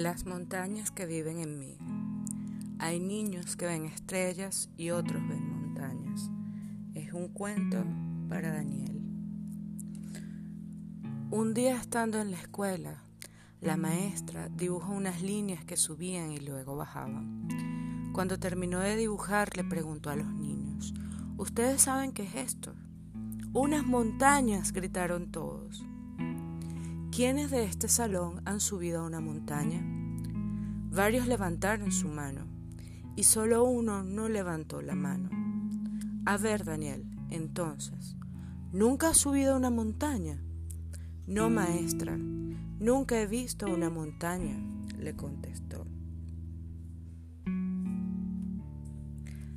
Las montañas que viven en mí. Hay niños que ven estrellas y otros ven montañas. Es un cuento para Daniel. Un día estando en la escuela, la maestra dibujó unas líneas que subían y luego bajaban. Cuando terminó de dibujar le preguntó a los niños, ¿Ustedes saben qué es esto? Unas montañas, gritaron todos. ¿Quiénes de este salón han subido a una montaña? Varios levantaron su mano y solo uno no levantó la mano. A ver, Daniel, entonces, ¿nunca has subido a una montaña? No, maestra, nunca he visto una montaña, le contestó.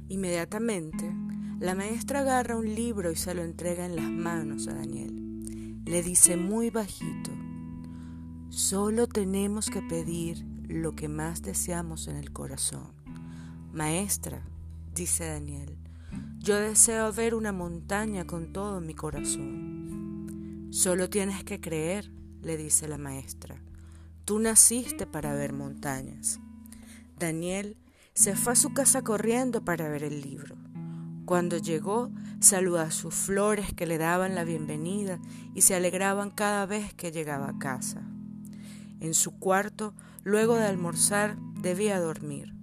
Inmediatamente, la maestra agarra un libro y se lo entrega en las manos a Daniel. Le dice muy bajito, Solo tenemos que pedir lo que más deseamos en el corazón. Maestra, dice Daniel, yo deseo ver una montaña con todo mi corazón. Solo tienes que creer, le dice la maestra. Tú naciste para ver montañas. Daniel se fue a su casa corriendo para ver el libro. Cuando llegó, saludó a sus flores que le daban la bienvenida y se alegraban cada vez que llegaba a casa. En su cuarto, luego de almorzar, debía dormir.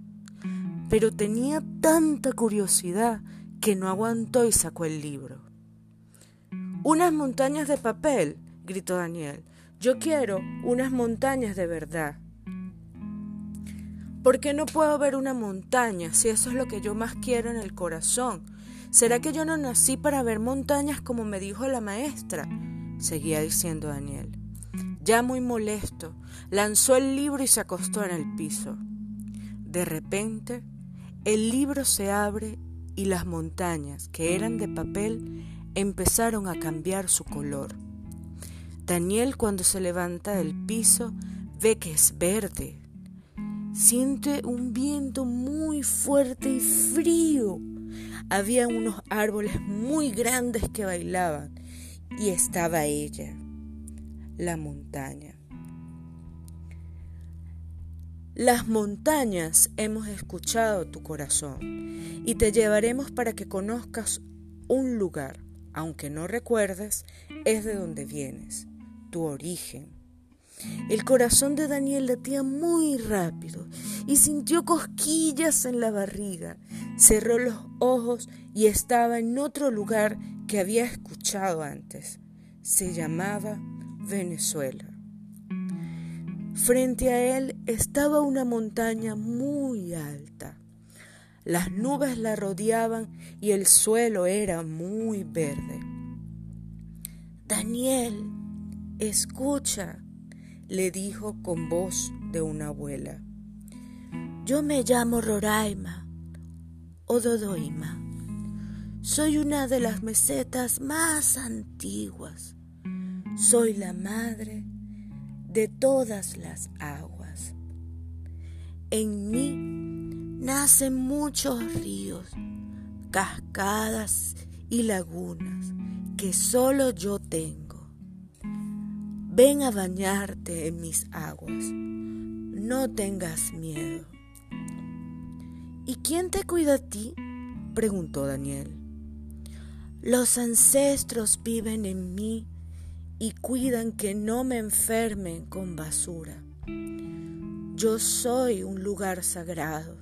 Pero tenía tanta curiosidad que no aguantó y sacó el libro. Unas montañas de papel, gritó Daniel. Yo quiero unas montañas de verdad. ¿Por qué no puedo ver una montaña si eso es lo que yo más quiero en el corazón? ¿Será que yo no nací para ver montañas como me dijo la maestra? seguía diciendo Daniel. Ya muy molesto, lanzó el libro y se acostó en el piso. De repente, el libro se abre y las montañas, que eran de papel, empezaron a cambiar su color. Daniel cuando se levanta del piso ve que es verde. Siente un viento muy fuerte y frío. Había unos árboles muy grandes que bailaban y estaba ella la montaña. Las montañas hemos escuchado tu corazón y te llevaremos para que conozcas un lugar, aunque no recuerdes, es de donde vienes, tu origen. El corazón de Daniel latía muy rápido y sintió cosquillas en la barriga. Cerró los ojos y estaba en otro lugar que había escuchado antes. Se llamaba Venezuela. Frente a él estaba una montaña muy alta. Las nubes la rodeaban y el suelo era muy verde. Daniel, escucha, le dijo con voz de una abuela. Yo me llamo Roraima o Dodoima. Soy una de las mesetas más antiguas soy la madre de todas las aguas. En mí nacen muchos ríos, cascadas y lagunas que solo yo tengo. Ven a bañarte en mis aguas, no tengas miedo. ¿Y quién te cuida a ti? preguntó Daniel. Los ancestros viven en mí y cuidan que no me enfermen con basura. Yo soy un lugar sagrado.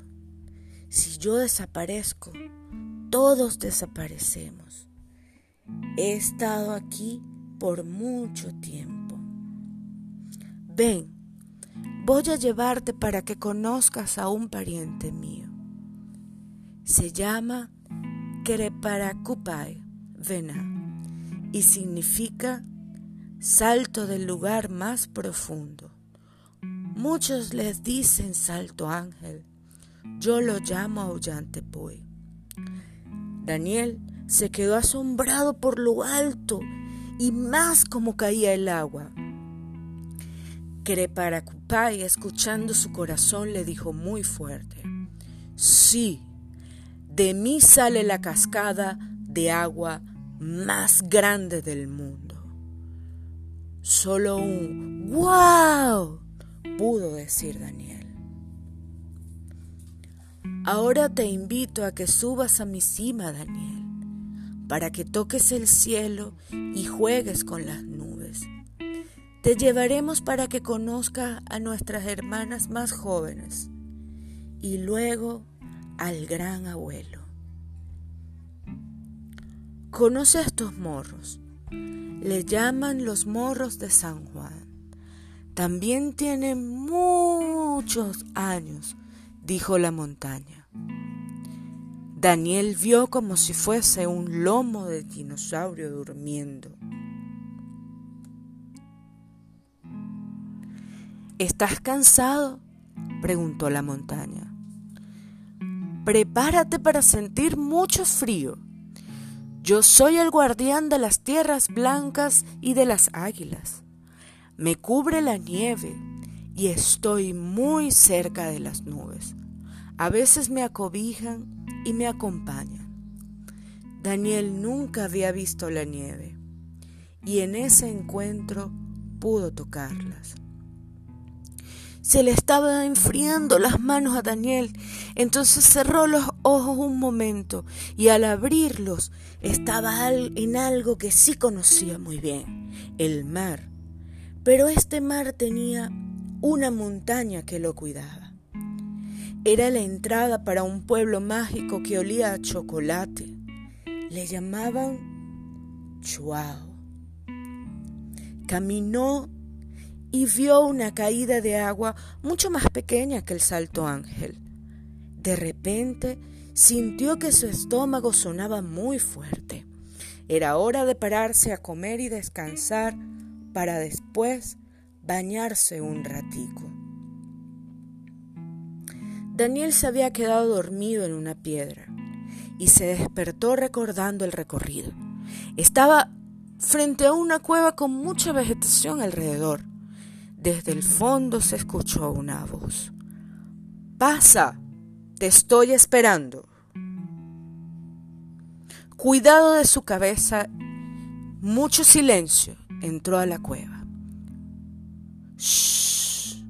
Si yo desaparezco, todos desaparecemos. He estado aquí por mucho tiempo. Ven, voy a llevarte para que conozcas a un pariente mío. Se llama Kereparakupay Vena y significa salto del lugar más profundo. Muchos les dicen salto ángel, yo lo llamo Aullantepui. Daniel se quedó asombrado por lo alto y más como caía el agua. Creparacupay, escuchando su corazón, le dijo muy fuerte: Sí, de mí sale la cascada de agua más grande del mundo. Solo un ¡Wow! pudo decir Daniel. Ahora te invito a que subas a mi cima, Daniel, para que toques el cielo y juegues con las nubes. Te llevaremos para que conozcas a nuestras hermanas más jóvenes y luego al gran abuelo. Conoce a estos morros. Le llaman los morros de San Juan. También tienen muchos años, dijo la montaña. Daniel vio como si fuese un lomo de dinosaurio durmiendo. ¿Estás cansado? preguntó la montaña. Prepárate para sentir mucho frío. Yo soy el guardián de las tierras blancas y de las águilas. Me cubre la nieve y estoy muy cerca de las nubes. A veces me acobijan y me acompañan. Daniel nunca había visto la nieve y en ese encuentro pudo tocarlas. Se le estaba enfriando las manos a Daniel. Entonces cerró los ojos un momento y al abrirlos estaba en algo que sí conocía muy bien, el mar. Pero este mar tenía una montaña que lo cuidaba. Era la entrada para un pueblo mágico que olía a chocolate. Le llamaban Chuao. Caminó y vio una caída de agua mucho más pequeña que el salto ángel. De repente sintió que su estómago sonaba muy fuerte. Era hora de pararse a comer y descansar para después bañarse un ratico. Daniel se había quedado dormido en una piedra y se despertó recordando el recorrido. Estaba frente a una cueva con mucha vegetación alrededor. Desde el fondo se escuchó una voz. Pasa, te estoy esperando. Cuidado de su cabeza, mucho silencio, entró a la cueva. Shh,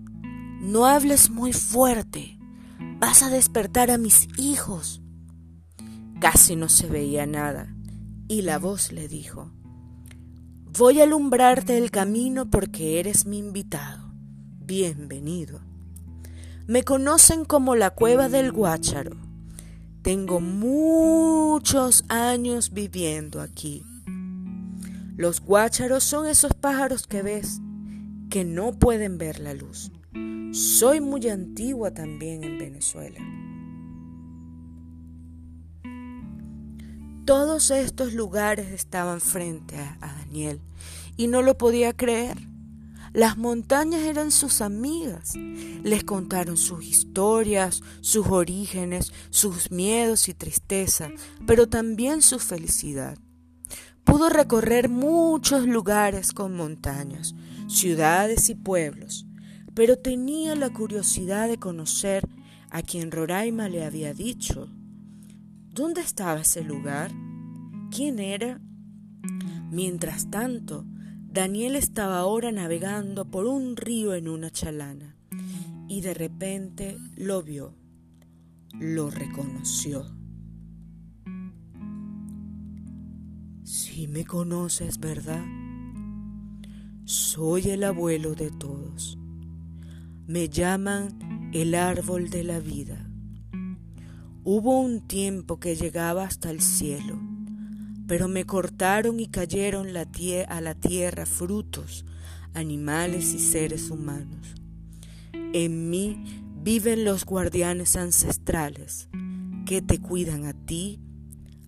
no hables muy fuerte, vas a despertar a mis hijos. Casi no se veía nada, y la voz le dijo, Voy a alumbrarte el camino porque eres mi invitado. Bienvenido. Me conocen como la cueva del Guácharo. Tengo muchos años viviendo aquí. Los guácharos son esos pájaros que ves que no pueden ver la luz. Soy muy antigua también en Venezuela. Todos estos lugares estaban frente a, Daniel y no lo podía creer. Las montañas eran sus amigas. Les contaron sus historias, sus orígenes, sus miedos y tristeza, pero también su felicidad. Pudo recorrer muchos lugares con montañas, ciudades y pueblos, pero tenía la curiosidad de conocer a quien Roraima le había dicho ¿Dónde estaba ese lugar? ¿Quién era? Mientras tanto, Daniel estaba ahora navegando por un río en una chalana y de repente lo vio, lo reconoció. Si me conoces, ¿verdad? Soy el abuelo de todos. Me llaman el árbol de la vida. Hubo un tiempo que llegaba hasta el cielo, pero me cortaron y cayeron a la tierra frutos, animales y seres humanos. En mí viven los guardianes ancestrales que te cuidan a ti,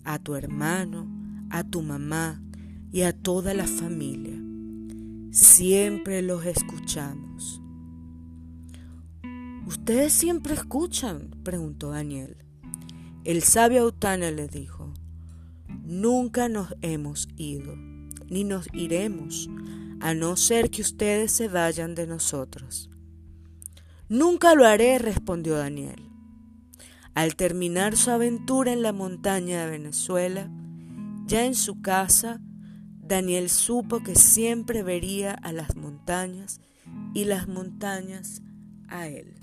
a tu hermano, a tu mamá y a toda la familia. Siempre los escuchamos. ¿Ustedes siempre escuchan? preguntó Daniel. El sabio Autana le dijo, Nunca nos hemos ido, ni nos iremos, a no ser que ustedes se vayan de nosotros. Nunca lo haré, respondió Daniel. Al terminar su aventura en la montaña de Venezuela, ya en su casa, Daniel supo que siempre vería a las montañas y las montañas a Él.